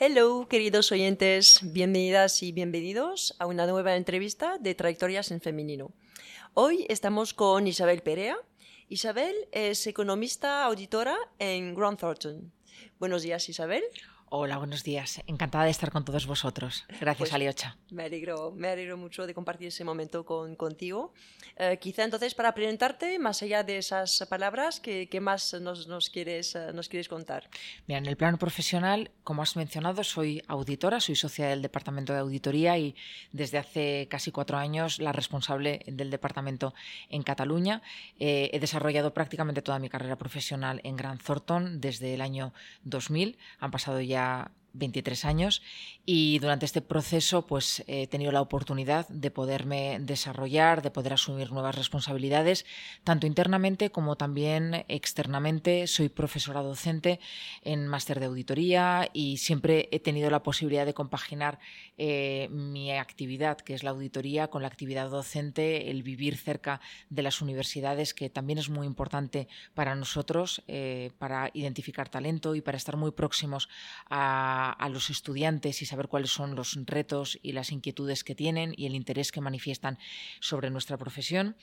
Hello, queridos oyentes, bienvenidas y bienvenidos a una nueva entrevista de Trayectorias en Femenino. Hoy estamos con Isabel Perea. Isabel es economista auditora en Grant Thornton. Buenos días, Isabel. Hola, buenos días. Encantada de estar con todos vosotros. Gracias, pues, Aliocha. Me alegro, me alegro mucho de compartir ese momento con, contigo. Eh, quizá entonces para presentarte, más allá de esas palabras, ¿qué, qué más nos, nos quieres, eh, nos quieres contar? Mira, en el plano profesional, como has mencionado, soy auditora, soy socia del Departamento de Auditoría y desde hace casi cuatro años la responsable del departamento en Cataluña. Eh, he desarrollado prácticamente toda mi carrera profesional en Gran Thornton desde el año 2000. Han pasado ya yeah. 23 años y durante este proceso pues he tenido la oportunidad de poderme desarrollar, de poder asumir nuevas responsabilidades, tanto internamente como también externamente. Soy profesora docente en máster de auditoría y siempre he tenido la posibilidad de compaginar eh, mi actividad, que es la auditoría, con la actividad docente, el vivir cerca de las universidades, que también es muy importante para nosotros, eh, para identificar talento y para estar muy próximos a a, los estudiantes y saber cuáles son los retos y las inquietudes que tienen y el interés que manifiestan sobre nuestra profesión.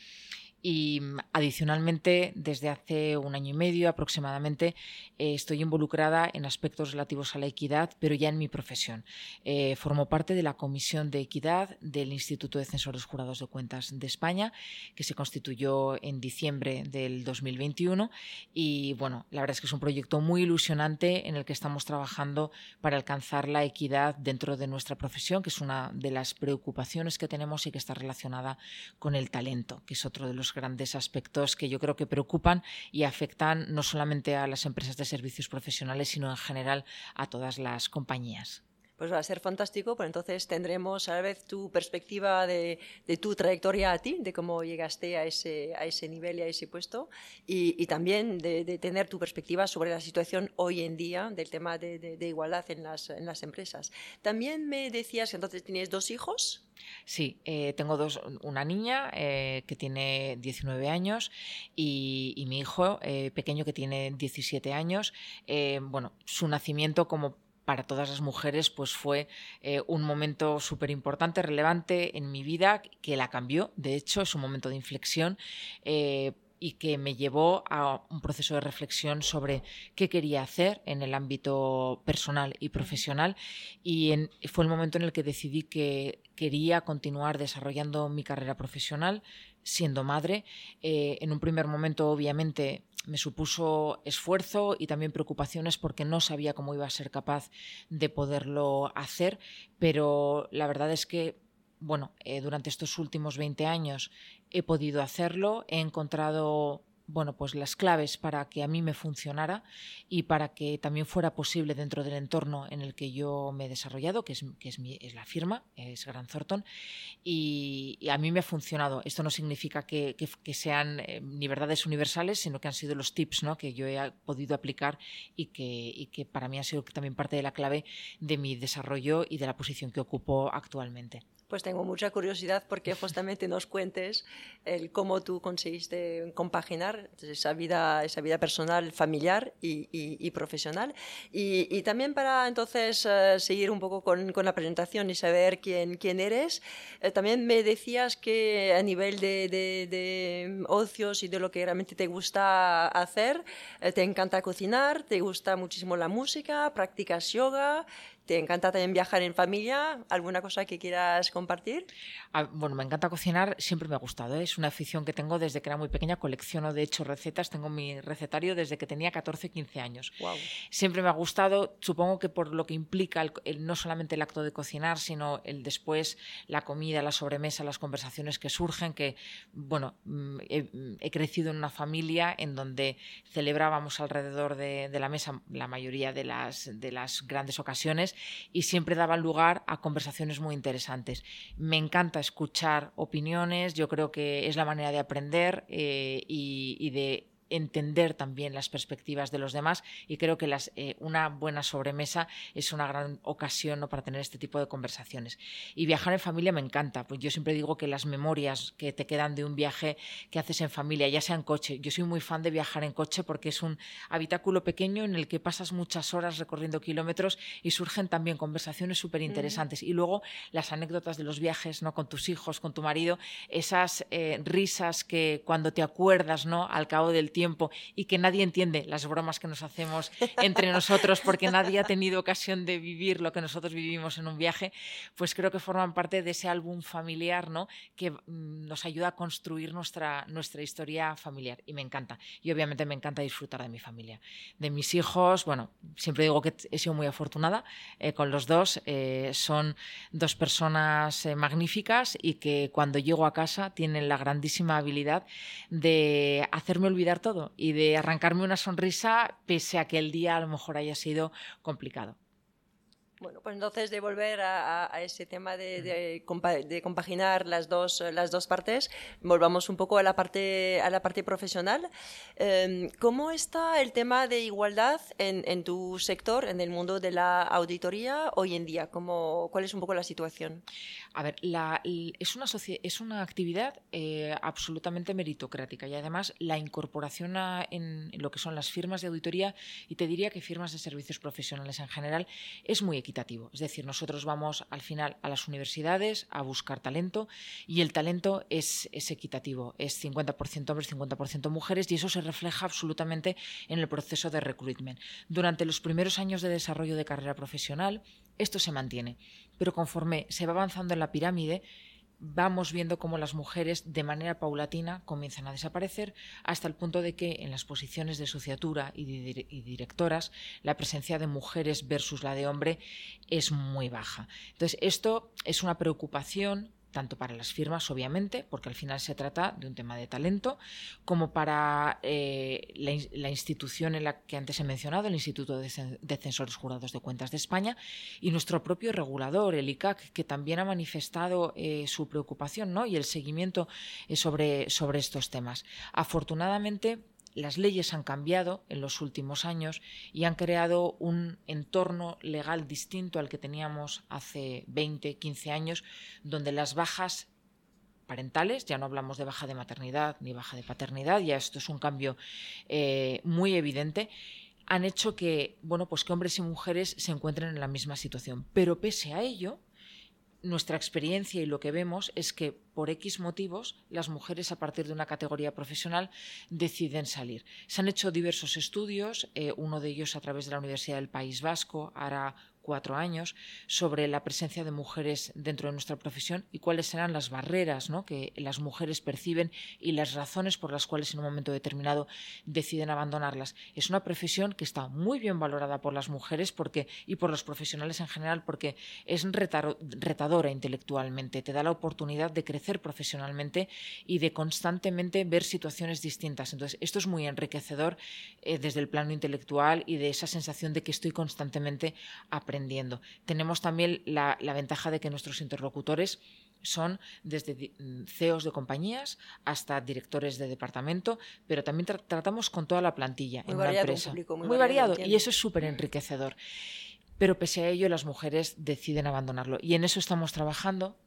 Y mm, adicionalmente, desde hace un año y medio aproximadamente, eh, estoy involucrada en aspectos relativos a la equidad, pero ya en mi profesión. Eh, formo parte de la Comisión de Equidad del Instituto de Censores Jurados de Cuentas de España, que se constituyó en diciembre del 2021. Y bueno, la verdad es que es un proyecto muy ilusionante en el que estamos trabajando para alcanzar la equidad dentro de nuestra profesión, que es una de las preocupaciones que tenemos y que está relacionada con el talento, que es otro de los grandes aspectos que yo creo que preocupan y afectan no solamente a las empresas de servicios profesionales, sino en general a todas las compañías pues va a ser fantástico, pues entonces tendremos a la vez tu perspectiva de, tu trayectoria a ti, de cómo llegaste a ese, a ese nivel y a ese puesto, y, también de, tener tu perspectiva sobre la situación hoy en día del tema de, igualdad en las, en las, empresas. También me decías que entonces tienes dos hijos. Sí, eh, tengo dos, una niña eh, que tiene 19 años y, mi hijo eh, pequeño que tiene 17 años. bueno, su nacimiento como para todas las mujeres pues fue eh, un momento súper importante, relevante en mi vida, que la cambió. De hecho, es un momento de inflexión. Eh, y que me llevó a un proceso de reflexión sobre qué quería hacer en el ámbito personal y profesional y fue el momento en el que decidí que quería continuar desarrollando mi carrera profesional siendo madre. Eh, en un primer momento, obviamente, me supuso esfuerzo y también preocupaciones porque no sabía cómo iba a ser capaz de poderlo hacer, pero la verdad es que bueno, eh, durante estos últimos 20 años he podido hacerlo, he encontrado bueno, pues las claves para que a mí me funcionara y para que también fuera posible dentro del entorno en el que yo me he desarrollado, que es, que es, mi, es la firma, es Gran Thornton, y, a mí me ha funcionado. Esto no significa que, sean eh, ni verdades universales, sino que han sido los tips ¿no? que yo he podido aplicar y que, y que para mí ha sido también parte de la clave de mi desarrollo y de la posición que ocupo actualmente pues tengo mucha curiosidad porque justamente nos cuentes el cómo tú conseguiste compaginar esa vida, esa vida personal, familiar y, profesional. Y, también para entonces eh, seguir un poco con, con, la presentación y saber quién, quién eres, eh, también me decías que a nivel de, de, ocios y de lo que realmente te gusta hacer, eh, te encanta cocinar, te gusta muchísimo la música, practicas yoga ¿Te encanta también viajar en familia? ¿Alguna cosa que quieras compartir? Ah, bueno, me encanta cocinar, siempre me ha gustado. ¿eh? Es una afición que tengo desde que era muy pequeña. Colecciono, de hecho, recetas. Tengo mi recetario desde que tenía 14, 15 años. Siempre me ha gustado, supongo que por lo que implica no solamente el acto de cocinar, sino el después, la comida, la sobremesa, las conversaciones que surgen, que, bueno, mm, he, crecido en una familia en donde celebrábamos alrededor de, de la mesa la mayoría de las, de las grandes ocasiones y siempre daban lugar a conversaciones muy interesantes. Me encanta escuchar opiniones, yo creo que es la manera de aprender eh, y, de entender también las perspectivas de los demás y creo que las, eh, una buena sobremesa es una gran ocasión ¿no? para tener este tipo de conversaciones. Y viajar en familia me encanta, pues yo siempre digo que las memorias que te quedan de un viaje que haces en familia, ya sea en coche, yo soy muy fan de viajar en coche porque es un habitáculo pequeño en el que pasas muchas horas recorriendo kilómetros y surgen también conversaciones súper interesantes. Y luego las anécdotas de los viajes, ¿no? Con tus hijos, con tu marido, esas eh, risas que cuando te acuerdas, ¿no? Al cabo del tiempo y que nadie entiende las bromas que nos hacemos entre nosotros porque nadie ha tenido ocasión de vivir lo que nosotros vivimos en un viaje, pues creo que forman parte de ese álbum familiar, ¿no? Que mm, nos ayuda a construir nuestra, nuestra historia familiar y me encanta. Y obviamente me encanta disfrutar de mi familia. De mis hijos, bueno, siempre digo que he sido muy afortunada eh, con los dos. Eh, son dos personas eh, magníficas y que cuando llego a casa tienen la grandísima habilidad de hacerme olvidar todo y de arrancarme una sonrisa pese a que el día a lo mejor haya sido complicado. Bueno, pues entonces de volver a, ese tema de, de, compaginar las dos, las dos partes, volvamos un poco a la parte, a la parte profesional. Em, ¿Cómo está el tema de igualdad en, en, tu sector, en el mundo de la auditoría hoy en día? ¿Cómo, ¿Cuál es un poco la situación? A ver, la, es, una es una actividad eh, absolutamente meritocrática y además la incorporación en, lo que son las firmas de auditoría y te diría que firmas de servicios profesionales en general es muy Es decir, nosotros vamos al final a las universidades a buscar talento y el talento es, equitativo. Es 50% hombres, 50% mujeres y eso se refleja absolutamente en el proceso de recruitment. Durante los primeros años de desarrollo de carrera profesional, esto se mantiene, pero conforme se va avanzando en la pirámide, vamos viendo cómo las mujeres de manera paulatina comienzan a desaparecer hasta el punto de que en las posiciones de sociatura y, directoras la presencia de mujeres versus la de hombre es muy baja. Entonces, esto es una preocupación tanto para las firmas, obviamente, porque al final se trata de un tema de talento, como para eh, la, institución en la que antes he mencionado, el Instituto de, Censores Jurados de Cuentas de España, y nuestro propio regulador, el ICAC, que también ha manifestado eh, su preocupación ¿no? y el seguimiento eh, sobre, sobre estos temas. Afortunadamente, las leyes han cambiado en los últimos años y han creado un entorno legal distinto al que teníamos hace 20, 15 años, donde las bajas parentales, ya no hablamos de baja de maternidad ni baja de paternidad, ya esto es un cambio eh, muy evidente, han hecho que, bueno, pues que hombres y mujeres se encuentren en la misma situación. Pero pese a ello, nuestra experiencia y lo que vemos es que por X motivos las mujeres a partir de una categoría profesional deciden salir. Se han hecho diversos estudios, eh, uno de ellos a través de la Universidad del País Vasco, hará cuatro años sobre la presencia de mujeres dentro de nuestra profesión y cuáles serán las barreras que las mujeres perciben y las razones por las cuales en un momento determinado deciden abandonarlas. Es una profesión que está muy bien valorada por las mujeres porque, y por los profesionales en general porque es retadora intelectualmente, te da la oportunidad de crecer profesionalmente y de constantemente ver situaciones distintas. Entonces, esto es muy enriquecedor eh, desde el plano intelectual y de esa sensación de que estoy constantemente aprendiendo tenemos también la, ventaja de que nuestros interlocutores son desde CEOs de compañías hasta directores de departamento, pero también tratamos con toda la plantilla en una empresa. muy, variado, y eso es súper enriquecedor. Pero pese a ello, las mujeres deciden abandonarlo. Y en eso estamos trabajando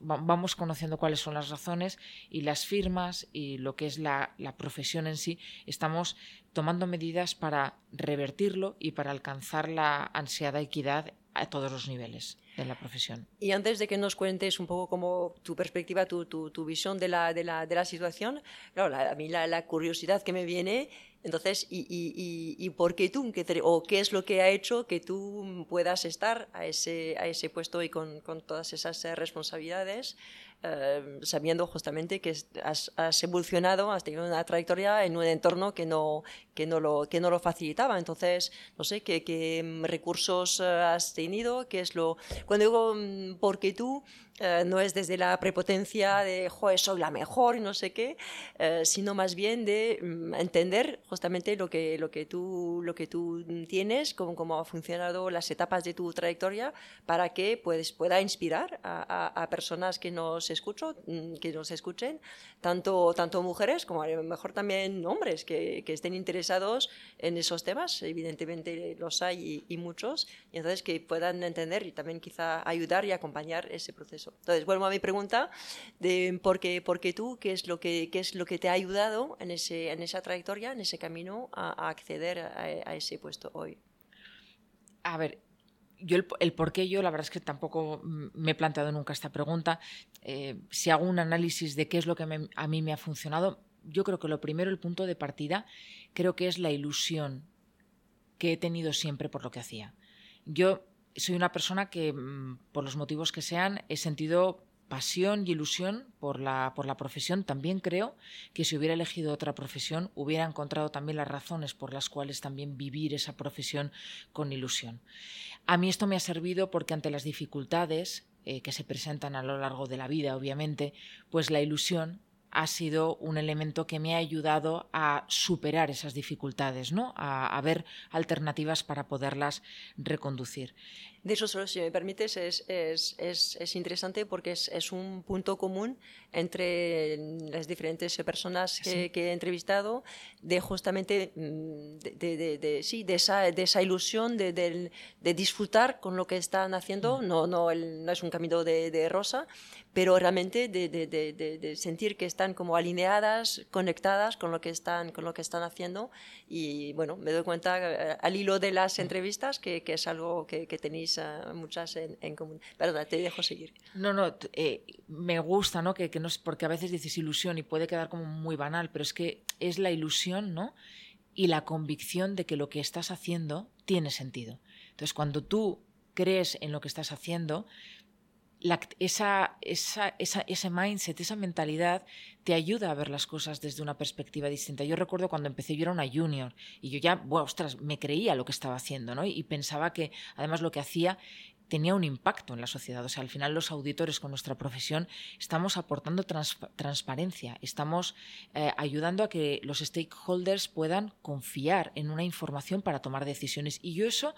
vamos conociendo cuáles son las razones y las firmas y lo que es la, profesión en sí, estamos tomando medidas para revertirlo y para alcanzar la ansiada equidad a todos los niveles de la profesión. Y antes de que nos cuentes un poco como tu perspectiva, tu, visión de la, de la, situación, claro, a mí la, curiosidad que me viene entonces, ¿y, y, y, por qué tú? ¿O qué es lo que ha hecho que tú puedas estar a ese, a ese puesto y con, con todas esas eh, responsabilidades? Eh, sabiendo justamente que has, has, evolucionado, has tenido una trayectoria en un entorno que no, que no, lo, que no lo facilitaba. Entonces, no sé, ¿qué, qué recursos eh, has tenido? ¿Qué es lo...? Cuando digo mm, porque tú, eh, no es desde la prepotencia de, joder, soy la mejor y no sé qué, eh, sino más bien de mm, entender justamente lo que, lo que, tú, lo que tú tienes, cómo, cómo han funcionado las etapas de tu trayectoria, para que pues, pueda inspirar a, a, personas que nos, escucho, mm, que nos escuchen, tanto, tanto mujeres como a lo mejor también hombres que, que estén interesados en esos temas, evidentemente los hay y, y muchos, y entonces que puedan entender y también quizá ayudar y acompañar ese proceso. Entonces, vuelvo a mi pregunta de por qué, por qué tú, qué es, lo que, qué es lo que te ha ayudado en, ese, en esa trayectoria, en ese camino a, acceder a, ese puesto hoy. A ver, yo el, por qué yo, la verdad es que tampoco me he planteado nunca esta pregunta. Eh, si hago un análisis de qué es lo que a mí me ha funcionado, yo creo que lo primero, el punto de partida, creo que es la ilusión que he tenido siempre por lo que hacía. Yo soy una persona que, mm, por los motivos que sean, he sentido pasión y ilusión por la, por la profesión. También creo que si hubiera elegido otra profesión, hubiera encontrado también las razones por las cuales también vivir esa profesión con ilusión. A mí esto me ha servido porque ante las dificultades eh, que se presentan a lo largo de la vida, obviamente, pues la ilusión ha sido un elemento que me ha ayudado a superar esas dificultades, ¿no? a, a ver alternativas para poderlas reconducir. De eso solo, si me permites, es, es, es, es interesante porque es, un punto común entre las diferentes personas que, he entrevistado de justamente mm, de, de, sí, de, esa, de esa ilusión de, disfrutar con lo que están haciendo. Mm. No, no, no es un camino de, rosa, pero realmente de, sentir que están como alineadas, conectadas con lo que están, con lo que están haciendo. Y bueno, me doy cuenta eh, al hilo de las mm. entrevistas que, que es algo que, que tenéis muchas en, común. Perdona, te dejo seguir. No, no, eh, me gusta, ¿no? Que, que no es porque a veces dices ilusión y puede quedar como muy banal, pero es que es la ilusión, ¿no? Y la convicción de que lo que estás haciendo tiene sentido. Entonces, cuando tú crees en lo que estás haciendo, esa, esa, ese mindset, esa mentalidad te ayuda a ver las cosas desde una perspectiva distinta. Yo recuerdo cuando empecé, yo era una junior y yo ya, bueno, ostras, me creía lo que estaba haciendo, ¿no? Y, pensaba que además lo que hacía tenía un impacto en la sociedad. O sea, al final los auditores con nuestra profesión estamos aportando transparencia, estamos eh, ayudando a que los stakeholders puedan confiar en una información para tomar decisiones. Y yo eso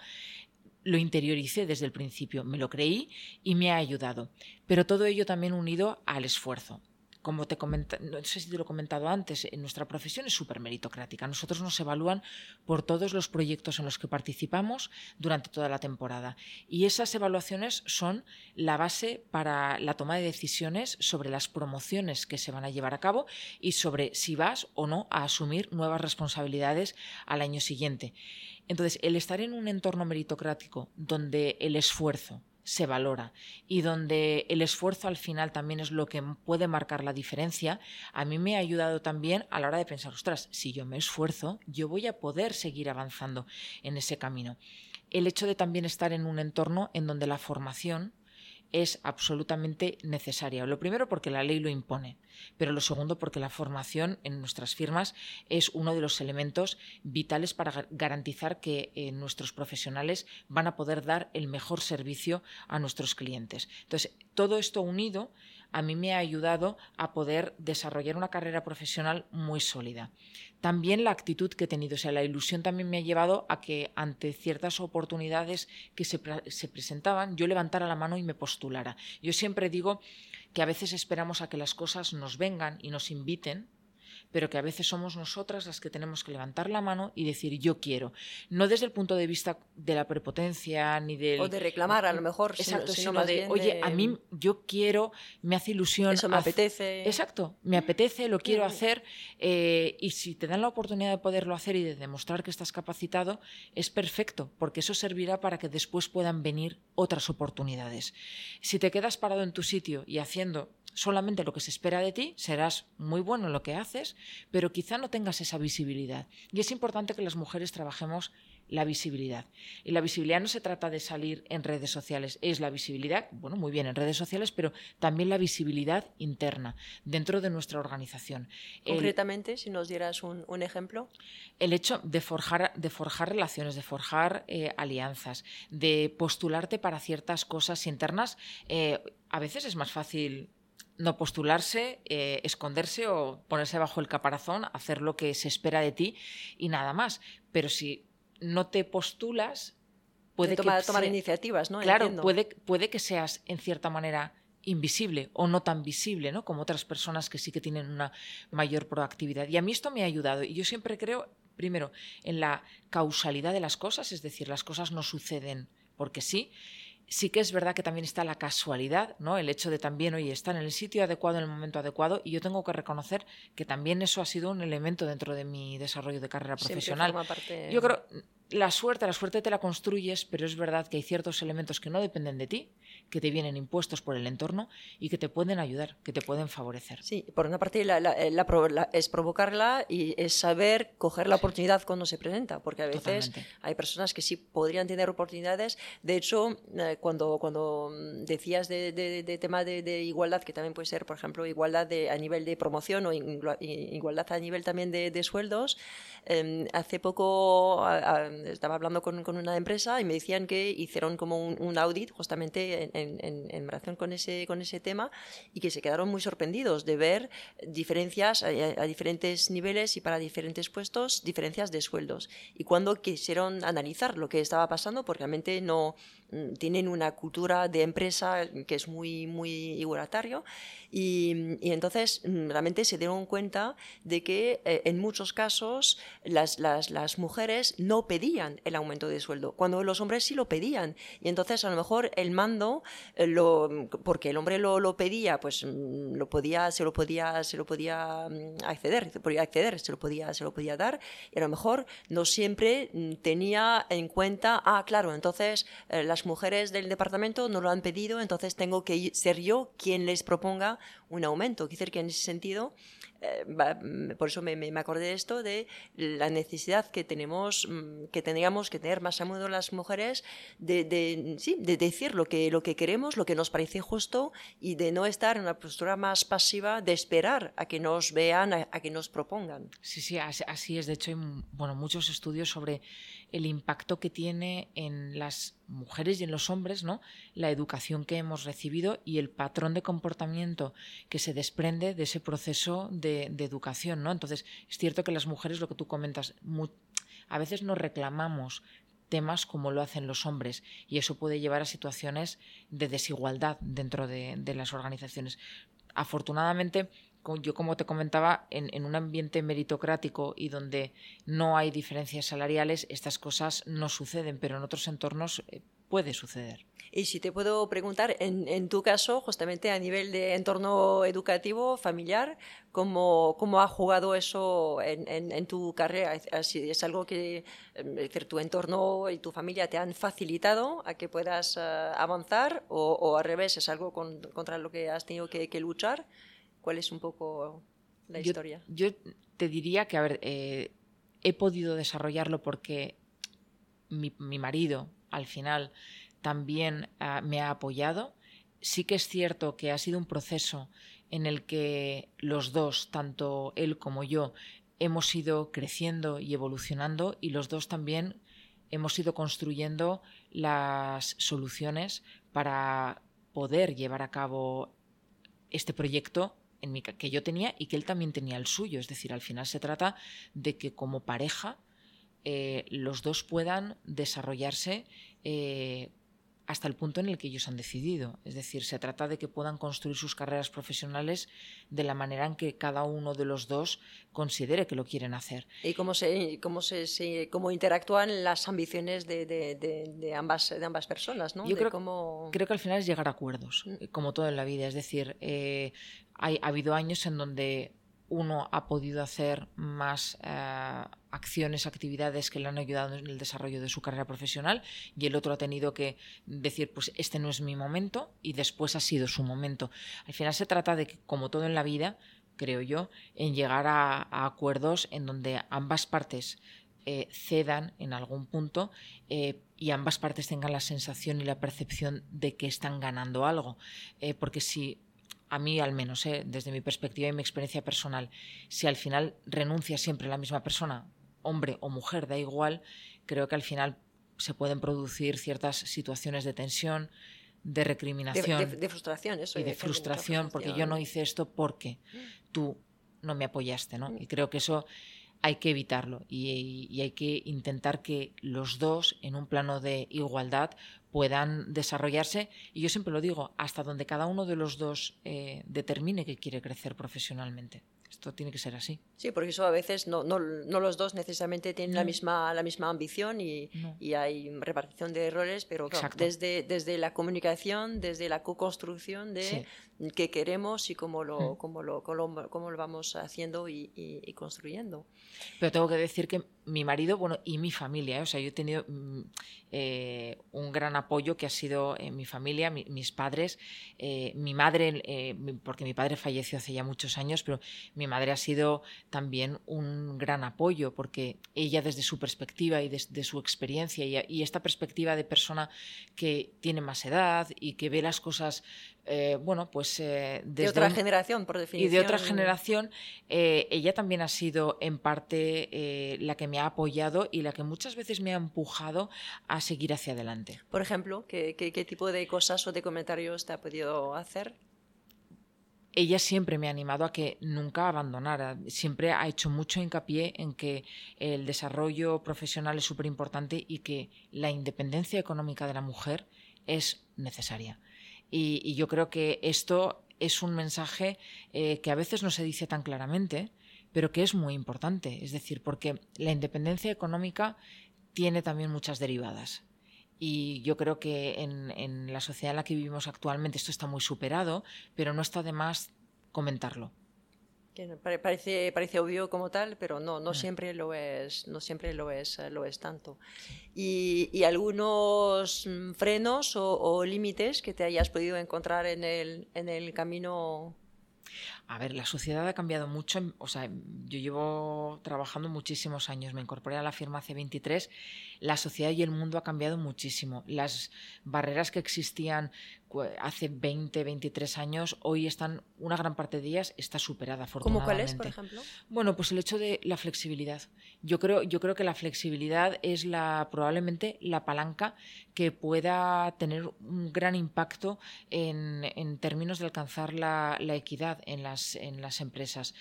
lo interioricé desde el principio, me lo creí y me ha ayudado. Pero todo ello también unido al esfuerzo. Como te comenta, no sé si te lo he comentado antes, en nuestra profesión es súper meritocrática. Nosotros nos evalúan por todos los proyectos en los que participamos durante toda la temporada. Y esas evaluaciones son la base para la toma de decisiones sobre las promociones que se van a llevar a cabo y sobre si vas o no a asumir nuevas responsabilidades al año siguiente. Entonces, el estar en un entorno meritocrático donde el esfuerzo se valora y donde el esfuerzo al final también es lo que puede marcar la diferencia, a mí me ha ayudado también a la hora de pensar, ostras, si yo me esfuerzo, yo voy a poder seguir avanzando en ese camino. El hecho de también estar en un entorno en donde la formación es absolutamente necesaria. Lo primero porque la ley lo impone, pero lo segundo porque la formación en nuestras firmas es uno de los elementos vitales para garantizar que eh, nuestros profesionales van a poder dar el mejor servicio a nuestros clientes. Entonces, todo esto unido a mí me ha ayudado a poder desarrollar una carrera profesional muy sólida. También la actitud que he tenido, o sea, la ilusión también me ha llevado a que ante ciertas oportunidades que se, se presentaban, yo levantara la mano y me postulara. Yo siempre digo que a veces esperamos a que las cosas nos vengan y nos inviten pero que a veces somos nosotras las que tenemos que levantar la mano y decir yo quiero. No desde el punto de vista de la prepotencia ni del... O de reclamar a lo mejor, Exacto, sino, de, oye, a mí yo quiero, me hace ilusión... Eso me apetece. Exacto, me apetece, lo quiero hacer eh, y si te dan la oportunidad de poderlo hacer y de demostrar que estás capacitado, es perfecto, porque eso servirá para que después puedan venir otras oportunidades. Si te quedas parado en tu sitio y haciendo solamente lo que se espera de ti, serás muy bueno en lo que haces, pero quizá no tengas esa visibilidad. Y es importante que las mujeres trabajemos la visibilidad. Y la visibilidad no se trata de salir en redes sociales, es la visibilidad, bueno, muy bien en redes sociales, pero también la visibilidad interna dentro de nuestra organización. Concretamente, si nos dieras un, ejemplo. El hecho de forjar, de forjar relaciones, de forjar eh, alianzas, de postularte para ciertas cosas internas. Eh, a veces es más fácil no postularse, eh, esconderse o ponerse bajo el caparazón, hacer lo que se espera de ti y nada más. Pero si no te postulas, puede que tomar iniciativas, ¿no? Claro, puede, puede que seas en cierta manera invisible o no tan visible, ¿no? Como otras personas que sí que tienen una mayor proactividad. Y a mí esto me ha ayudado. Y yo siempre creo, primero, en la causalidad de las cosas, es decir, las cosas no suceden porque sí, sí que es verdad que también está la casualidad, ¿no? El hecho de también, oye, estar en el sitio adecuado en el momento adecuado y yo tengo que reconocer que también eso ha sido un elemento dentro de mi desarrollo de carrera profesional. Yo creo la suerte, la suerte te la construyes, pero es verdad que hay ciertos elementos que no dependen de ti, que te vienen impuestos por el entorno y que te pueden ayudar, que te pueden favorecer. Sí, por una parte la, es provocarla y es saber coger la oportunidad cuando se presenta, porque a veces hay personas que sí podrían tener oportunidades. De hecho, eh, cuando, cuando decías de, tema de, igualdad, que también puede ser, por ejemplo, igualdad a nivel de promoción o igualdad a nivel también de, sueldos, em, hace poco estaba hablando con, con, una empresa y me decían que hicieron como un, audit justamente en, en, relación con ese, con ese tema y que se quedaron muy sorprendidos de ver diferencias a, diferentes niveles y para diferentes puestos, diferencias de sueldos. Y cuando quisieron analizar lo que estaba pasando, porque realmente no tienen una cultura de empresa que es muy, muy igualatario, y, y entonces mm, realmente se dieron cuenta de que eh, en muchos casos las, las, las mujeres no pedían el aumento de sueldo, cuando los hombres sí lo pedían. Y entonces a lo mejor el mando, eh, lo, porque el hombre lo, lo, pedía, pues mm, lo podía, se lo podía, se lo podía mm, acceder, se podía acceder, se lo podía, se lo podía dar, y a lo mejor no siempre mm, tenía en cuenta, ah, claro, entonces eh, las mujeres del departamento no lo han pedido, entonces tengo que ser yo quien les proponga un aumento. Quiere decir que en ese sentido eh, mm, por eso me, me, acordé de esto, de la necesidad que tenemos, mm, que tendríamos que tener más a menudo las mujeres de, de, sí, de decir lo que, lo que queremos, lo que nos parece justo y de no estar en una postura más pasiva de esperar a que nos vean, a, que nos propongan. Sí, sí, así es. De hecho, hay bueno, muchos estudios sobre el impacto que tiene en las mujeres y en los hombres, ¿no? La educación que hemos recibido y el patrón de comportamiento que se desprende de ese proceso de, educación, ¿no? Entonces, es cierto que las mujeres, lo que tú comentas, a veces nos reclamamos temas como lo hacen los hombres y eso puede llevar a situaciones de desigualdad dentro de, de las organizaciones. Afortunadamente, yo como te comentaba, en, un ambiente meritocrático y donde no hay diferencias salariales, estas cosas no suceden, pero en otros entornos eh, puede suceder. Y si te puedo preguntar, en, tu caso, justamente a nivel de entorno educativo, familiar, ¿cómo, cómo ha jugado eso en, tu carrera? ¿Es algo que decir, tu entorno y tu familia te han facilitado a que puedas eh, avanzar o, al revés, es algo contra lo que has tenido que luchar? ¿Cuál es un poco la historia? Yo te diría que, a ver, eh, he podido desarrollarlo porque mi, marido, al final, también ah, me ha apoyado. Sí que es cierto que ha sido un proceso en el que los dos, tanto él como yo, hemos ido creciendo y evolucionando y los dos también hemos ido construyendo las soluciones para poder llevar a cabo este proyecto que yo tenía y que él también tenía el suyo. Es decir, al final se trata de que como pareja eh, los dos puedan desarrollarse eh, hasta el punto en el que ellos han decidido. Es decir, se trata de que puedan construir sus carreras profesionales de la manera en que cada uno de los dos considere que lo quieren hacer. ¿Y cómo, se, cómo, se, cómo interactúan las ambiciones de, de, ambas, de ambas personas? ¿no? Yo creo, creo que al final es llegar a acuerdos, mm. como todo en la vida. Es decir, eh, hay, ha habido años en donde uno ha podido hacer más eh, acciones, actividades que le han ayudado en el desarrollo de su carrera profesional y el otro ha tenido que decir, pues este no es mi momento y después ha sido su momento. Al final se trata de que, como todo en la vida, creo yo, en llegar a, acuerdos en donde ambas partes eh, cedan en algún punto eh, y ambas partes tengan la sensación y la percepción de que están ganando algo. porque si a mí al menos, ¿eh? desde mi perspectiva y mi experiencia personal, si al final renuncia siempre la misma persona, hombre o mujer, da igual, creo que al final se pueden producir ciertas situaciones de tensión, de recriminación. De, frustración, eso. Y de frustración, porque yo no hice esto porque tú no me apoyaste, ¿no? Mm. Y creo que eso hay que evitarlo y, hay que intentar que los dos, en un plano de igualdad, puedan desarrollarse. Y yo siempre lo digo, hasta donde cada uno de los dos eh, determine que quiere crecer profesionalmente. Esto tiene que ser así. Sí, porque eso a veces no, no, no los dos necesariamente tienen la, misma, la misma ambición y, y, hay repartición de errores, pero desde, desde la comunicación, desde la co-construcción de qué queremos y cómo lo, mm. cómo lo, cómo, lo vamos haciendo y, y, construyendo. Pero tengo que decir que mi marido, bueno, y mi familia, ¿eh? o sea, yo he tenido mm, eh, un gran apoyo que ha sido en mi familia, mis padres, eh, mi madre, porque mi padre falleció hace ya muchos años, pero mi madre ha sido también un gran apoyo, porque ella desde su perspectiva y desde su experiencia y, esta perspectiva de persona que tiene más edad y que ve las cosas, eh, bueno, pues... Eh, de otra generación, por definición. Y de otra generación, eh, ella también ha sido en parte la que me ha apoyado y la que muchas veces me ha empujado a seguir hacia adelante. Por ejemplo, ¿qué, qué tipo de cosas o de comentarios te ha podido hacer? Ella siempre me ha animado a que nunca abandonara. Siempre ha hecho mucho hincapié en que el desarrollo profesional es súper importante y que la independencia económica de la mujer es necesaria. Y, yo creo que esto es un mensaje eh, que a veces no se dice tan claramente, pero que es muy importante. Es decir, porque la independencia económica tiene también muchas derivadas. Y yo creo que en, la sociedad en la que vivimos actualmente esto está muy superado, pero no está de más comentarlo. parece, parece obvio como tal, pero no, no mm. siempre lo es, no siempre lo es, lo es tanto. Y, algunos mm, frenos o, o, límites que te hayas podido encontrar en el, en el camino a ver, la sociedad ha cambiado mucho. O sea, yo llevo trabajando muchísimos años, me incorporé a la firma hace 23. La sociedad y el mundo ha cambiado muchísimo. Las barreras que existían hace 20, 23 años, hoy están, una gran parte de ellas está superada, afortunadamente. ¿Cómo cuál es, por ejemplo? Bueno, pues el hecho de la flexibilidad. Yo creo, yo creo que la flexibilidad es la, probablemente la palanca que pueda tener un gran impacto en, en términos de alcanzar la, la equidad en las, en las empresas.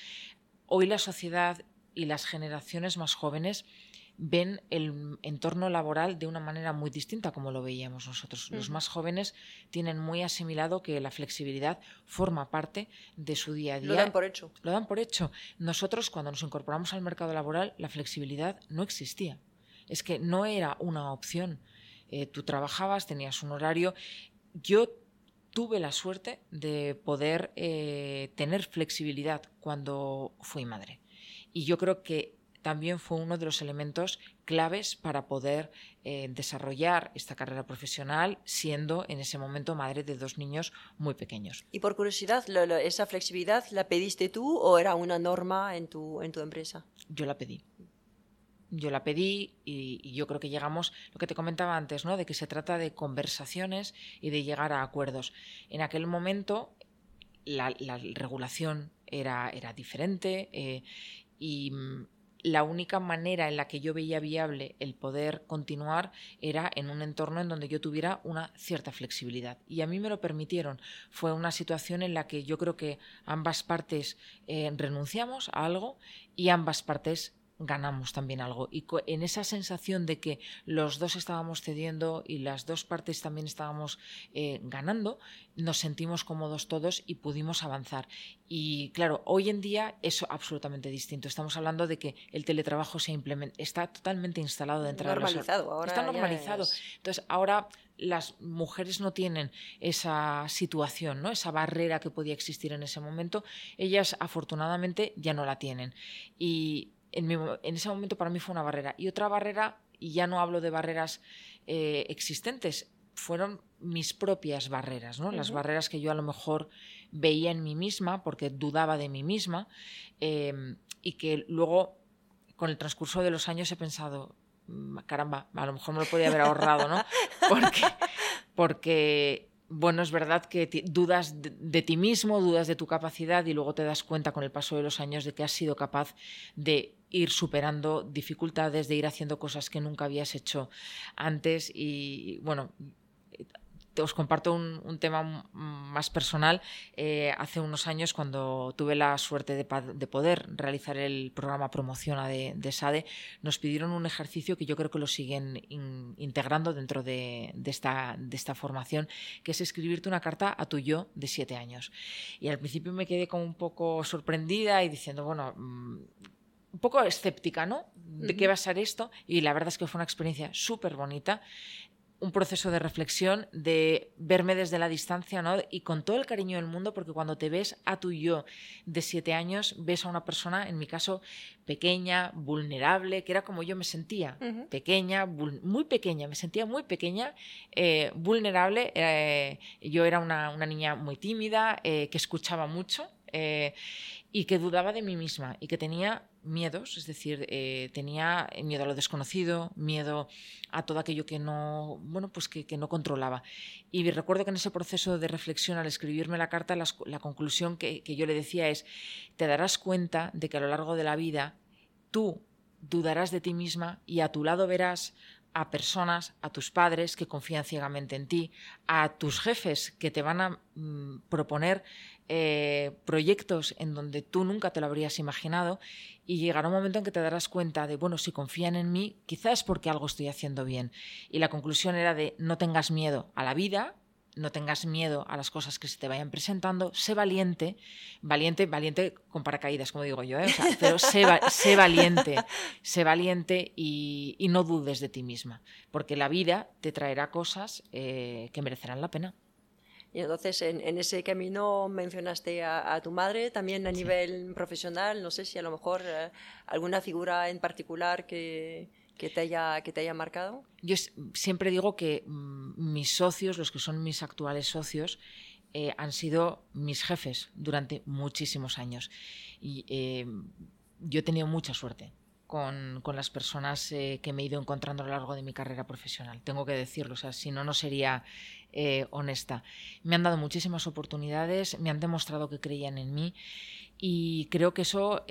Hoy la sociedad y las generaciones más jóvenes ven el entorno laboral de una manera muy distinta como lo veíamos nosotros. Los más jóvenes tienen muy asimilado que la flexibilidad forma parte de su día a día. Lo dan por hecho. Lo dan por hecho. Nosotros cuando nos incorporamos al mercado laboral la flexibilidad no existía. Es que no era una opción. Eh, tú trabajabas, tenías un horario. Yo tuve la suerte de poder eh, tener flexibilidad cuando fui madre. Y yo creo que también fue uno de los elementos claves para poder eh, desarrollar esta carrera profesional siendo en ese momento madre de dos niños muy pequeños. Y por curiosidad, ¿esa flexibilidad la pediste tú o era una norma en tu, en tu empresa? Yo la pedí. Yo la pedí y, yo creo que llegamos, lo que te comentaba antes, ¿no? de que se trata de conversaciones y de llegar a acuerdos. En aquel momento la, regulación era, era diferente eh, y mm, la única manera en la que yo veía viable el poder continuar era en un entorno en donde yo tuviera una cierta flexibilidad. Y a mí me lo permitieron. Fue una situación en la que yo creo que ambas partes eh, renunciamos a algo y ambas partes ganamos también algo. Y en esa sensación de que los dos estábamos cediendo y las dos partes también estábamos eh, ganando, nos sentimos cómodos todos y pudimos avanzar. Y claro, hoy en día es absolutamente distinto. Estamos hablando de que el teletrabajo se está totalmente instalado dentro de los... Ahora está normalizado. Entonces, ahora las mujeres no tienen esa situación, ¿no? esa barrera que podía existir en ese momento. Ellas, afortunadamente, ya no la tienen. Y en, ese momento para mí fue una barrera. Y otra barrera, y ya no hablo de barreras eh, existentes, fueron mis propias barreras, ¿no? Las barreras que yo a lo mejor veía en mí misma porque dudaba de mí misma em, y que luego con el transcurso de los años he pensado, mm, caramba, a lo mejor me lo podía haber ahorrado, ¿no? Porque, porque bueno, es verdad que dudas de, ti mismo, dudas de tu capacidad y luego te das cuenta con el paso de los años de que has sido capaz de ir superando dificultades, de ir haciendo cosas que nunca habías hecho antes y bueno, os comparto un, tema más personal. Eh, hace unos años, cuando tuve la suerte de, poder realizar el programa Promociona de, SADE, nos pidieron un ejercicio que yo creo que lo siguen integrando dentro de, esta, de esta formación, que es escribirte una carta a tu yo de siete años. Y al principio me quedé como un poco sorprendida y diciendo, bueno, mm, un poco escéptica, ¿no? ¿De qué va a ser esto? Y la verdad es que fue una experiencia súper bonita un proceso de reflexión, de verme desde la distancia, ¿no? Y con todo el cariño del mundo, porque cuando te ves a tu yo de siete años, ves a una persona, en mi caso, pequeña, vulnerable, que era como yo me sentía, pequeña, muy pequeña, me sentía muy pequeña, eh, vulnerable. Eh, yo era una, niña muy tímida, eh, que escuchaba mucho y que dudaba de mí misma y que tenía miedos, es decir, eh, tenía miedo a lo desconocido, miedo a todo aquello que no, bueno, pues que, no controlaba. Y recuerdo que en ese proceso de reflexión, al escribirme la carta, la, conclusión que, yo le decía es, te darás cuenta de que a lo largo de la vida tú dudarás de ti misma y a tu lado verás a personas, a tus padres que confían ciegamente en ti, a tus jefes que te van a mm, proponer eh, proyectos en donde tú nunca te lo habrías imaginado y llegará un momento en que te darás cuenta de, bueno, si confían en mí, quizás porque algo estoy haciendo bien. Y la conclusión era de no tengas miedo a la vida, no tengas miedo a las cosas que se te vayan presentando, sé valiente, valiente, valiente con paracaídas, como digo yo, ¿eh? pero sé, valiente, sé valiente y, no dudes de ti misma, porque la vida te traerá cosas eh, que merecerán la pena. Y entonces en, ese camino mencionaste a, tu madre también a nivel profesional, no sé si a lo mejor eh, alguna figura en particular que, que te haya, que te haya marcado? Yo siempre digo que mm, mis socios, los que son mis actuales socios, eh, han sido mis jefes durante muchísimos años. Y eh, yo he tenido mucha suerte con, las personas eh, que me he ido encontrando a lo largo de mi carrera profesional. Tengo que decirlo, o sea, si no, no sería honesta. Me han dado muchísimas oportunidades, me han demostrado que creían en mí y creo que eso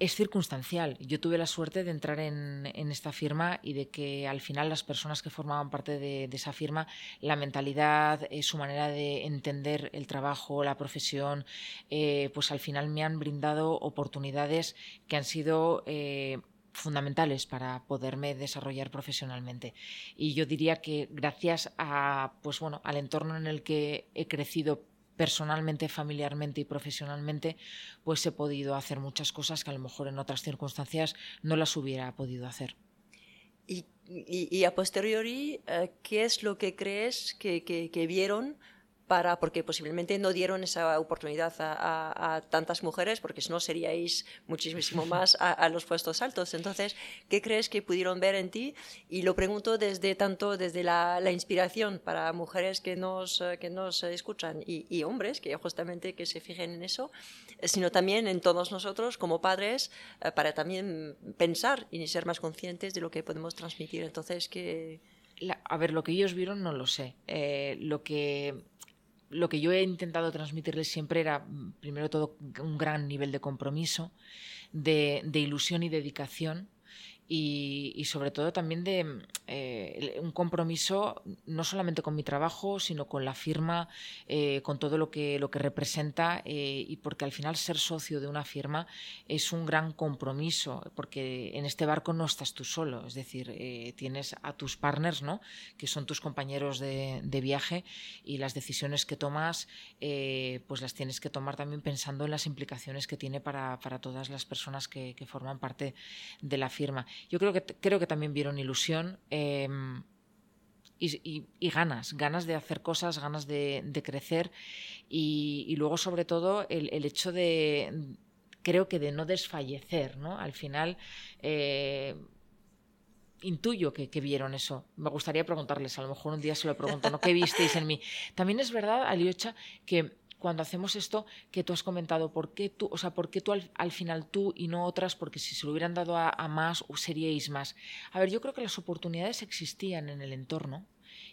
es circunstancial. Yo tuve la suerte de entrar en, esta firma y de que al final las personas que formaban parte de, esa firma, la mentalidad, eh, su manera de entender el trabajo, la profesión, eh, pues al final me han brindado oportunidades que han sido... Eh, fundamentales para poderme desarrollar profesionalmente y yo diría que gracias a pues bueno al entorno en el que he crecido personalmente, familiarmente y profesionalmente, pues he podido hacer muchas cosas que a lo mejor en otras circunstancias no las hubiera podido hacer. Y, a posteriori, eh, ¿qué es lo que crees que, que vieron para, porque posiblemente no dieron esa oportunidad a, tantas mujeres, porque si no seríais muchísimo más a, los puestos altos. Entonces, ¿qué crees que pudieron ver en ti? Y lo pregunto desde tanto desde la, inspiración para mujeres que nos, que nos escuchan y, hombres que justamente que se fijen en eso, sino también en todos nosotros como padres eh, para también pensar y ser más conscientes de lo que podemos transmitir. Entonces, que a ver, lo que ellos vieron no lo sé. Eh, lo que lo que yo he intentado transmitirles siempre era, primero todo, un gran nivel de compromiso, de, de ilusión y dedicación y, sobre todo también de mm, eh, un compromiso no solamente con mi trabajo, sino con la firma, eh, con todo lo que, lo que representa eh, y porque al final ser socio de una firma es un gran compromiso, porque en este barco no estás tú solo, es decir, tienes a tus partners, ¿no? que son tus compañeros de, viaje y las decisiones que tomas, pues las tienes que tomar también pensando en las implicaciones que tiene para, todas las personas que, que forman parte de la firma. Yo creo que, creo que también vieron ilusión. Em, y, ganas, ganas de hacer cosas, ganas de, crecer y, luego sobre todo el, hecho de, creo que de no desfallecer, ¿no? Al final eh, intuyo que, que, vieron eso. Me gustaría preguntarles, a lo mejor un día se lo pregunto, ¿no? ¿Qué visteis en mí? También es verdad, Aliocha, que cuando hacemos esto que tú has comentado, ¿por qué tú, o sea, por qué tú al, final tú y no otras? Porque si se lo hubieran dado a, más, seríais más. A ver, yo creo que las oportunidades existían en el entorno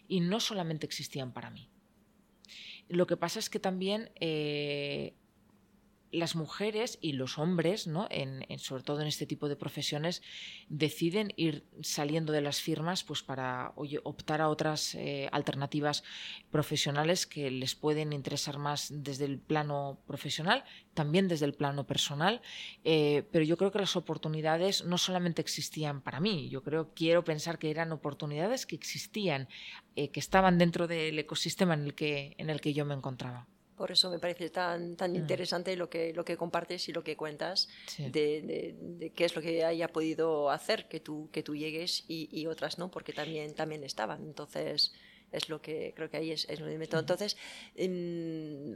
y no solamente existían para mí. Lo que pasa es que también eh, las mujeres y los hombres, ¿no? Sobre todo en este tipo de profesiones, deciden ir saliendo de las firmas pues, para optar a otras eh, alternativas profesionales que les pueden interesar más desde el plano profesional, también desde el plano personal. Eh, pero yo creo que las oportunidades no solamente existían para mí, yo creo, quiero pensar que eran oportunidades que existían, eh, que estaban dentro del ecosistema en el que, en el que yo me encontraba. Por eso me parece tan, tan mm. interesante lo que, lo que compartes y lo que cuentas de, de, qué es lo que haya podido hacer que tú, que tú llegues y, y otras no, porque también, también estaban. Entonces, es lo que creo que ahí es, es un método. Entonces,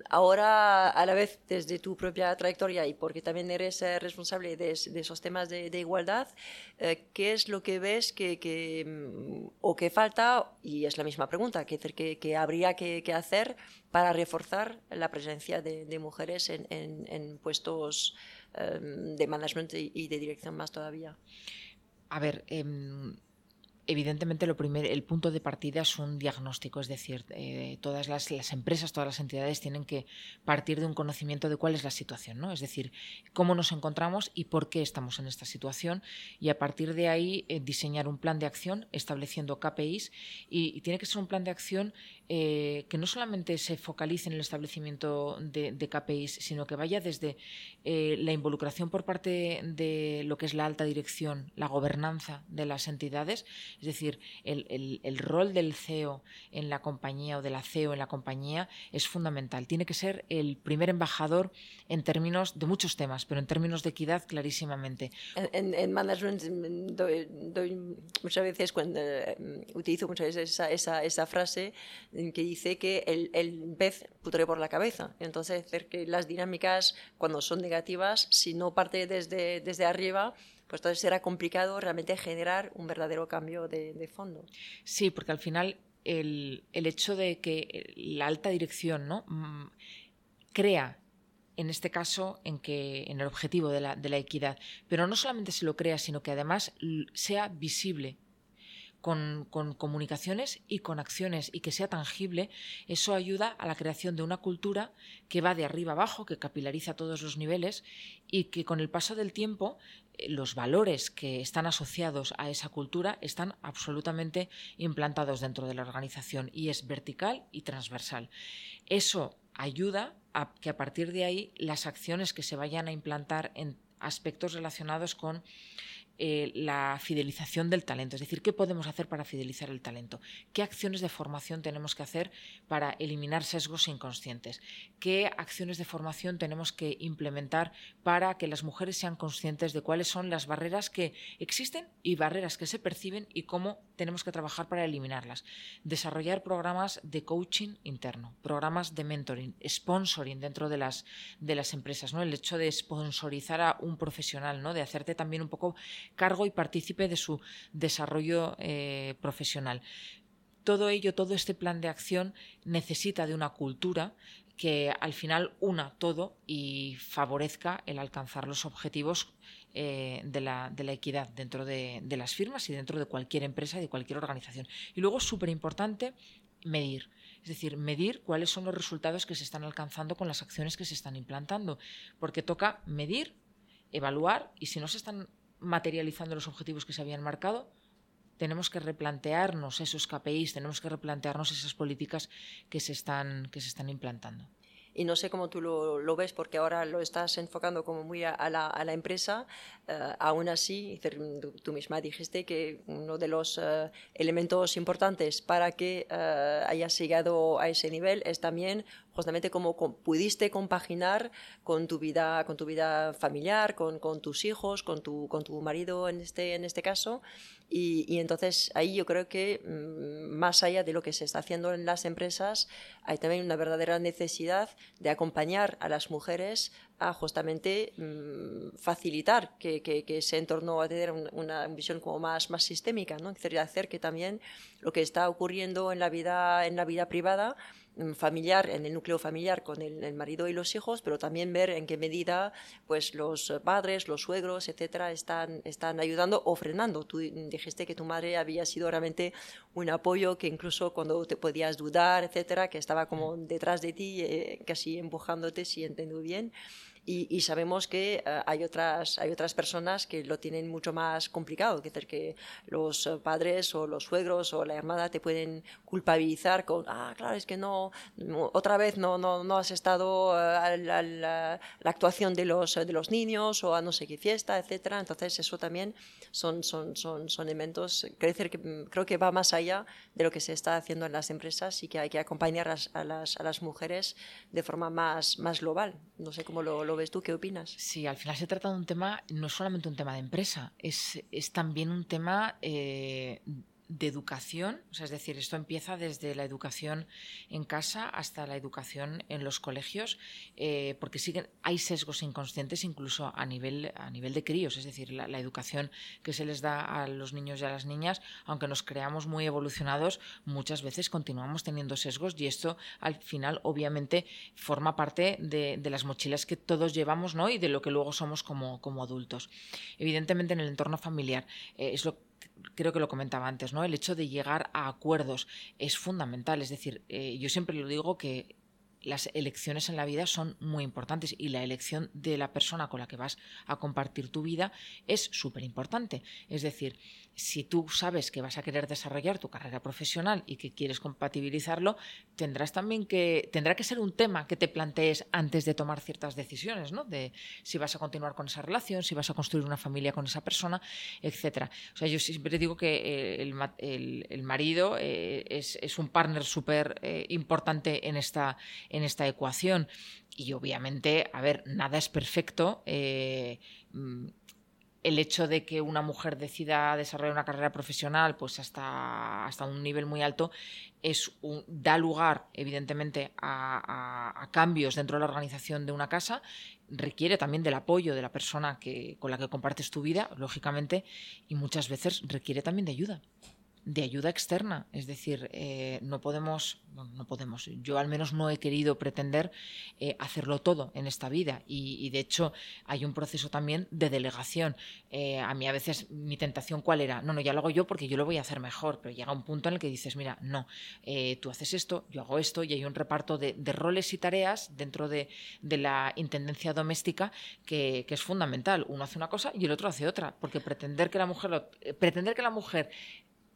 ahora a la vez desde tu propia trayectoria y porque también eres eh, responsable de, esos temas de, igualdad, eh, ¿qué es lo que ves que, que, mm, o que falta? Y es la misma pregunta, ¿qué, que, habría que, hacer para reforzar la presencia de, mujeres en, en, puestos em, de management y, de dirección más todavía? A ver, em, Evidentemente, lo primero, el punto de partida es un diagnóstico, es decir, eh, todas las, empresas, todas las entidades tienen que partir de un conocimiento de cuál es la situación, ¿no? Es decir, cómo nos encontramos y por qué estamos en esta situación, y a partir de ahí eh, diseñar un plan de acción estableciendo KPIs y, tiene que ser un plan de acción eh, que no solamente se focalice en el establecimiento de, de KPIs, sino que vaya desde la involucración por parte de lo que es la alta dirección, la gobernanza de las entidades es decir, el, rol del CEO en la compañía o de la CEO en la compañía es fundamental. Tiene que ser el primer embajador en términos de muchos temas, pero en términos de equidad clarísimamente. En, management doy, muchas veces cuando eh, utilizo muchas veces esa, frase que dice que el, el pez putre por la cabeza. Entonces, que las dinámicas cuando son negativas, si no parte desde, desde arriba, pues entonces será complicado realmente generar un verdadero cambio de, fondo. Sí, porque al final el, hecho de que la alta dirección ¿no? Mm, crea en este caso en que en el objetivo de la, de la, equidad, pero no solamente se lo crea, sino que además sea visible con, comunicaciones y con acciones y que sea tangible, eso ayuda a la creación de una cultura que va de arriba abajo, que capilariza todos los niveles y que con el paso del tiempo eh, los valores que están asociados a esa cultura están absolutamente implantados dentro de la organización y es vertical y transversal. Eso ayuda a que a partir de ahí las acciones que se vayan a implantar en aspectos relacionados con eh, la fidelización del talento, es decir, qué podemos hacer para fidelizar el talento, qué acciones de formación tenemos que hacer para eliminar sesgos inconscientes, qué acciones de formación tenemos que implementar para que las mujeres sean conscientes de cuáles son las barreras que existen y barreras que se perciben y cómo tenemos que trabajar para eliminarlas. Desarrollar programas de coaching interno, programas de mentoring, sponsoring dentro de las, de las empresas, ¿no? El hecho de sponsorizar a un profesional, ¿no? De hacerte también un poco cargo y partícipe de su desarrollo eh, profesional. Todo ello, todo este plan de acción necesita de una cultura que al final una todo y favorezca el alcanzar los objetivos eh, de, la, equidad dentro de, las firmas y dentro de cualquier empresa y de cualquier organización. Y luego, súper importante, medir. Es decir, medir cuáles son los resultados que se están alcanzando con las acciones que se están implantando. Porque toca medir, evaluar y si no se están materializando los objetivos que se habían marcado, tenemos que replantearnos esos KPIs, tenemos que replantearnos esas políticas que se están, que se están implantando. Y no sé cómo tú lo, ves porque ahora lo estás enfocando como muy a, la, empresa, eh, aún así tú, misma dijiste que uno de los eh, elementos importantes para que uh, hayas llegado a ese nivel es también justamente cómo pudiste compaginar con tu vida, con tu vida familiar, con, tus hijos, con tu, con tu marido en este, en este caso. Y, entonces ahí yo creo que mm, más allá de lo que se está haciendo en las empresas, hay también una verdadera necesidad de acompañar a las mujeres a justamente mm, facilitar que, que, que, ese entorno a tener una, visión como más, más sistémica, ¿no? hacer que también lo que está ocurriendo en la vida, en la vida privada familiar, en el núcleo familiar con el, marido y los hijos, pero también ver en qué medida pues, los padres, los suegros, etcétera, están, están ayudando o frenando. Tú dijiste que tu madre había sido realmente un apoyo que incluso cuando te podías dudar, etcétera, que estaba como detrás de ti, eh, casi empujándote, si entiendo bien. Y, sabemos que eh, hay, otras, hay otras personas que lo tienen mucho más complicado, que, que los padres o los suegros o la hermana te pueden culpabilizar con, ah, claro, es que no, otra vez no, no, no has estado eh, a la, actuación de los, de los niños o a no sé qué fiesta, etcétera. Entonces eso también son, son, son, elementos, crecer creo que va más allá de lo que se está haciendo en las empresas y que hay que acompañar a las, a las mujeres de forma más, más global. No sé cómo lo, lo, ves tú, ¿qué opinas? Sí, al final se trata de un tema, no es solamente un tema de empresa, es, es también un tema eh, de educación, o sea, es decir, esto empieza desde la educación en casa hasta la educación en los colegios, eh, porque siguen, hay sesgos inconscientes incluso a nivel, a nivel de críos, es decir, la, educación que se les da a los niños y a las niñas, aunque nos creamos muy evolucionados, muchas veces continuamos teniendo sesgos y esto al final obviamente forma parte de, las mochilas que todos llevamos ¿no? y de lo que luego somos como, como adultos. Evidentemente en el entorno familiar eh, es lo creo que lo comentaba antes, ¿no? El hecho de llegar a acuerdos es fundamental. Es decir, eh, yo siempre lo digo que las elecciones en la vida son muy importantes y la elección de la persona con la que vas a compartir tu vida es súper importante. Es decir, si tú sabes que vas a querer desarrollar tu carrera profesional y que quieres compatibilizarlo, tendrás también que tendrá que ser un tema que te plantees antes de tomar ciertas decisiones, ¿no? De si vas a continuar con esa relación, si vas a construir una familia con esa persona, etcétera. O sea, yo siempre digo que eh, el, marido eh, es, un partner súper eh, importante en esta, en esta ecuación. Y obviamente, a ver, nada es perfecto. Mm, el hecho de que una mujer decida desarrollar una carrera profesional pues hasta, hasta un nivel muy alto es da lugar evidentemente a, cambios dentro de la organización de una casa requiere también del apoyo de la persona que, con la que compartes tu vida lógicamente y muchas veces requiere también de ayuda de ayuda externa. Es decir, eh, no podemos, no, podemos, yo al menos no he querido pretender eh, hacerlo todo en esta vida. Y, de hecho hay un proceso también de delegación. Eh, a mí a veces mi tentación cuál era, no, no, ya lo hago yo porque yo lo voy a hacer mejor, pero llega un punto en el que dices, mira, no, tú haces esto, yo hago esto, y hay un reparto de, roles y tareas dentro de, la intendencia doméstica que, que, es fundamental. Uno hace una cosa y el otro hace otra, porque pretender que la mujer, pretender que la mujer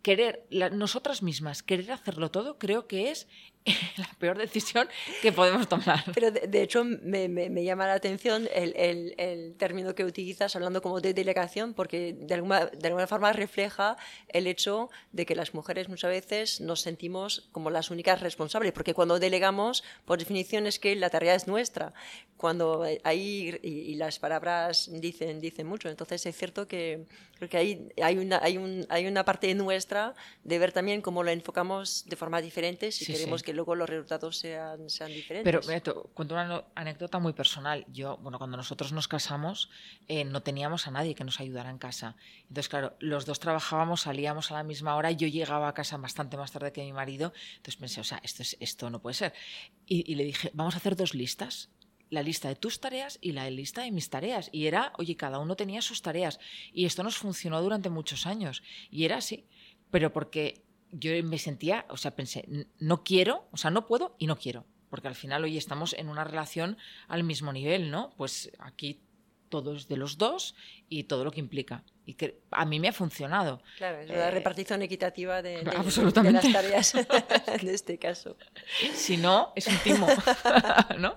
querer, nosotras mismas, querer hacerlo todo, creo que es la peor decisión que podemos tomar. Pero de, hecho me, me, llama la atención el, el, el, término que utilizas hablando como de delegación, porque de alguna, de alguna forma refleja el hecho de que las mujeres muchas veces nos sentimos como las únicas responsables, porque cuando delegamos, por definición es que la tarea es nuestra. Cuando hay, y, las palabras dicen, dicen mucho, entonces es cierto que, que hay, hay, una, hay, un, hay una parte nuestra de ver también cómo lo enfocamos de forma diferente si queremos que luego los resultados sean, sean diferentes. Pero cuento una anécdota muy personal. Yo, bueno, cuando nosotros nos casamos, eh, no teníamos a nadie que nos ayudara en casa. Entonces, claro, los dos trabajábamos, salíamos a la misma hora, yo llegaba a casa bastante más tarde que mi marido. Entonces pensé, o sea, esto, es, esto no puede ser. Y, y le dije, vamos a hacer dos listas la lista de tus tareas y la lista de mis tareas. Y era, oye, cada uno tenía sus tareas. Y esto nos funcionó durante muchos años. Y era así. Pero porque yo me sentía, o sea, pensé, no quiero, o sea, no puedo y no quiero, porque al final hoy estamos en una relación al mismo nivel, ¿no? Pues aquí todo es de los dos y todo lo que implica. Y que a mí me ha funcionado. Claro, es la eh, repartición equitativa de, de, las tareas en este caso. Si no, es un timo, ¿no?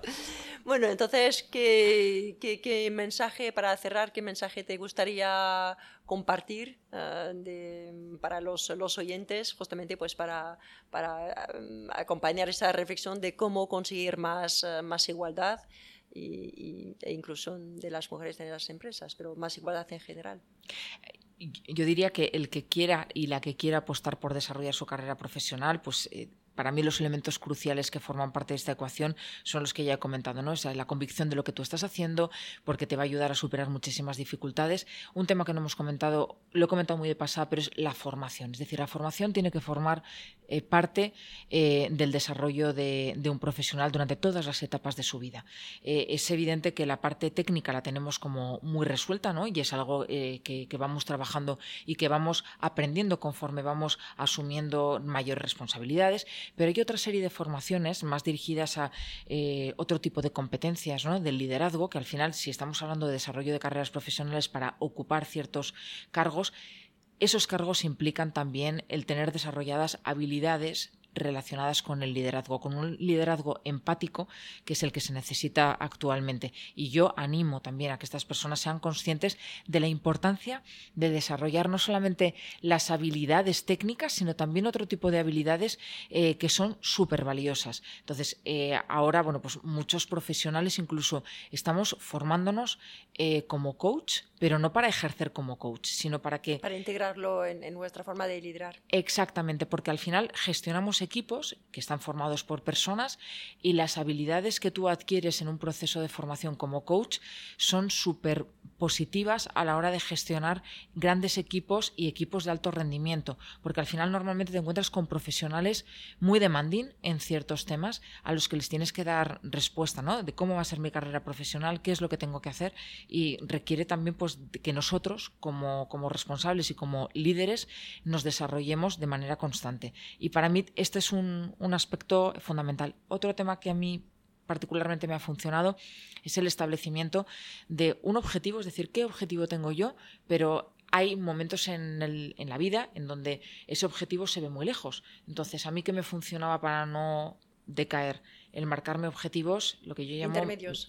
Bueno, entonces, ¿qué, qué, mensaje, para cerrar, qué mensaje te gustaría compartir eh, para los, los, oyentes, justamente pues para, para eh, acompañar esa reflexión de cómo conseguir más, eh, más igualdad y, e inclusión de las mujeres en las empresas, pero más igualdad en general? Yo diría que el que quiera y la que quiera apostar por desarrollar su carrera profesional, pues para mí los elementos cruciales que forman parte de esta ecuación son los que ya he comentado, ¿no? la convicción de lo que tú estás haciendo, porque te va a ayudar a superar muchísimas dificultades. Un tema que no hemos comentado, lo he comentado muy de pasada, pero es la formación. Es decir, la formación tiene que formar eh, parte eh, del desarrollo de, un profesional durante todas las etapas de su vida. Eh, es evidente que la parte técnica la tenemos como muy resuelta, ¿no? Y es algo que, que vamos trabajando y que vamos aprendiendo conforme vamos asumiendo mayores responsabilidades Pero hay otra serie de formaciones más dirigidas a eh, otro tipo de competencias ¿no? del liderazgo, que al final, si estamos hablando de desarrollo de carreras profesionales para ocupar ciertos cargos, esos cargos implican también el tener desarrolladas habilidades relacionadas con el liderazgo, con un liderazgo empático que es el que se necesita actualmente. Y yo animo también a que estas personas sean conscientes de la importancia de desarrollar no solamente las habilidades técnicas, sino también otro tipo de habilidades eh, que son súper valiosas. Entonces, eh, ahora, bueno, pues muchos profesionales incluso estamos formándonos eh, como coach, pero no para ejercer como coach, sino para que... Para integrarlo en, en nuestra forma de liderar. Exactamente, porque al final gestionamos equipos que están formados por personas y las habilidades que tú adquieres en un proceso de formación como coach son súper positivas a la hora de gestionar grandes equipos y equipos de alto rendimiento, porque al final normalmente te encuentras con profesionales muy demanding en ciertos temas a los que les tienes que dar respuesta, ¿no? De cómo va a ser mi carrera profesional, qué es lo que tengo que hacer y requiere también pues que nosotros como, como responsables y como líderes nos desarrollemos de manera constante. Y para mí este es un, un aspecto fundamental. Otro tema que a mí particularmente me ha funcionado es el establecimiento de un objetivo, es decir, qué objetivo tengo yo, pero hay momentos en, el, en, la vida en donde ese objetivo se ve muy lejos. Entonces, a mí que me funcionaba para no decaer el marcarme objetivos, lo que yo llamo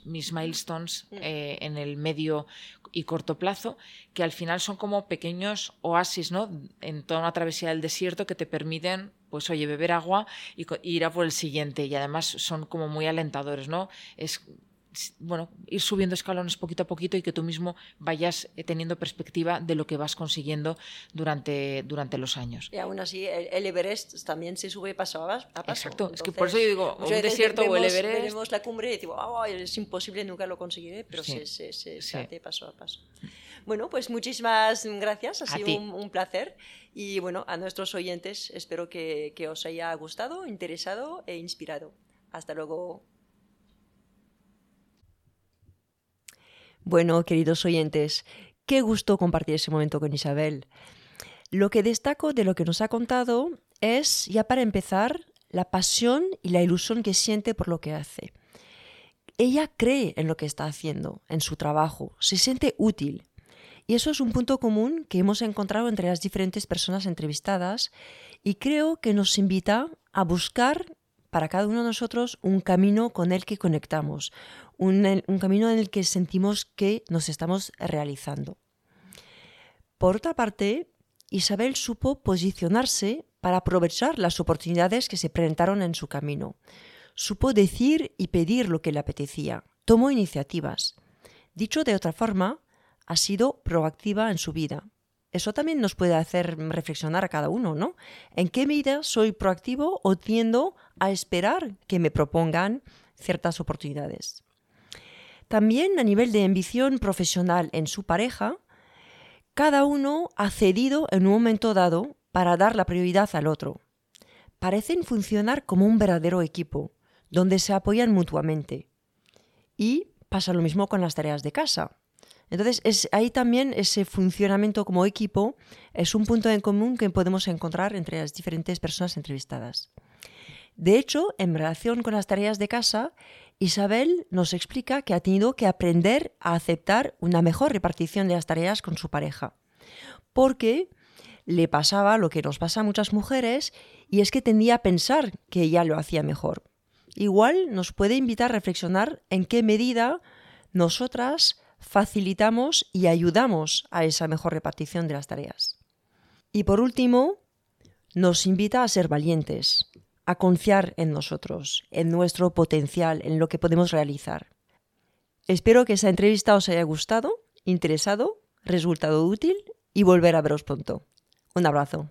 mis milestones mm. eh, en el medio y corto plazo, que al final son como pequeños oasis ¿no? en toda una travesía del desierto que te permiten pues oye, beber agua y, ir a por el siguiente. Y además son como muy alentadores, ¿no? Es bueno, ir subiendo escalones poquito a poquito y que tú mismo vayas eh, teniendo perspectiva de lo que vas consiguiendo durante, durante los años. Y aún así, el, Everest también se sube paso a paso. Exacto, es que por eso yo digo, un desierto o el Everest. Vemos la cumbre y digo, es imposible, nunca lo conseguiré, pero se, se, se, hace paso a paso. Bueno, pues muchísimas gracias, ha sido un, un, placer. Y bueno, a nuestros oyentes espero que, que os haya gustado, interesado e inspirado. Hasta luego. Bueno, queridos oyentes, qué gusto compartir ese momento con Isabel. Lo que destaco de lo que nos ha contado es, ya para empezar, la pasión y la ilusión que siente por lo que hace. Ella cree en lo que está haciendo, en su trabajo, se siente útil. Y eso es un punto común que hemos encontrado entre las diferentes personas entrevistadas y creo que nos invita a buscar para cada uno de nosotros un camino con el que conectamos, un, camino en el que sentimos que nos estamos realizando. Por otra parte, Isabel supo posicionarse para aprovechar las oportunidades que se presentaron en su camino. Supo decir y pedir lo que le apetecía. Tomó iniciativas. Dicho de otra forma, ha sido proactiva en su vida. Eso también nos puede hacer reflexionar a cada uno, ¿no? ¿En qué medida soy proactivo o tiendo a esperar que me propongan ciertas oportunidades? También a nivel de ambición profesional en su pareja, cada uno ha cedido en un momento dado para dar la prioridad al otro. Parecen funcionar como un verdadero equipo, donde se apoyan mutuamente. Y pasa lo mismo con las tareas de casa. Entonces, es, ahí también ese funcionamiento como equipo es un punto en común que podemos encontrar entre las diferentes personas entrevistadas. De hecho, en relación con las tareas de casa, Isabel nos explica que ha tenido que aprender a aceptar una mejor repartición de las tareas con su pareja, porque le pasaba lo que nos pasa a muchas mujeres y es que tendía a pensar que ella lo hacía mejor. Igual nos puede invitar a reflexionar en qué medida nosotras facilitamos y ayudamos a esa mejor repartición de las tareas. Y por último, nos invita a ser valientes, a confiar en nosotros, en nuestro potencial, en lo que podemos realizar. Espero que esa entrevista os haya gustado, interesado, resultado útil y volver a veros pronto. Un abrazo.